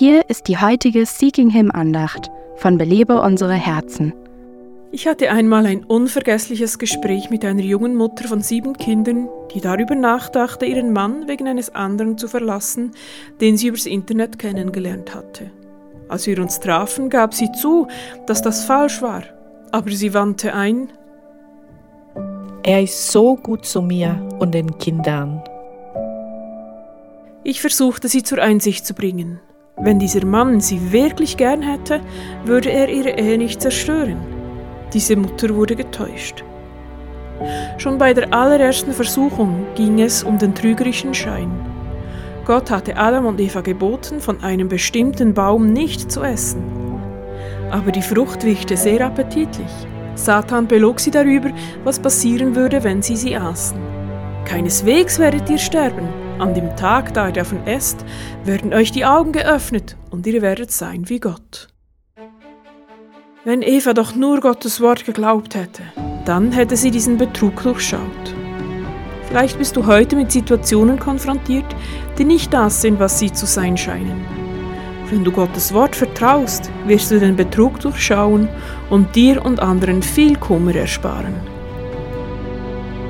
hier ist die heutige Seeking Him Andacht von Belebe unsere Herzen. Ich hatte einmal ein unvergessliches Gespräch mit einer jungen Mutter von sieben Kindern, die darüber nachdachte, ihren Mann wegen eines anderen zu verlassen, den sie übers Internet kennengelernt hatte. Als wir uns trafen, gab sie zu, dass das falsch war, aber sie wandte ein, er ist so gut zu mir und den Kindern. Ich versuchte sie zur Einsicht zu bringen. Wenn dieser Mann sie wirklich gern hätte, würde er ihre Ehe nicht zerstören. Diese Mutter wurde getäuscht. Schon bei der allerersten Versuchung ging es um den trügerischen Schein. Gott hatte Adam und Eva geboten, von einem bestimmten Baum nicht zu essen. Aber die Frucht wirkte sehr appetitlich. Satan belog sie darüber, was passieren würde, wenn sie sie aßen. Keineswegs werdet ihr sterben. An dem Tag, da ihr davon esst, werden euch die Augen geöffnet und ihr werdet sein wie Gott. Wenn Eva doch nur Gottes Wort geglaubt hätte, dann hätte sie diesen Betrug durchschaut. Vielleicht bist du heute mit Situationen konfrontiert, die nicht das sind, was sie zu sein scheinen. Wenn du Gottes Wort vertraust, wirst du den Betrug durchschauen und dir und anderen viel Kummer ersparen.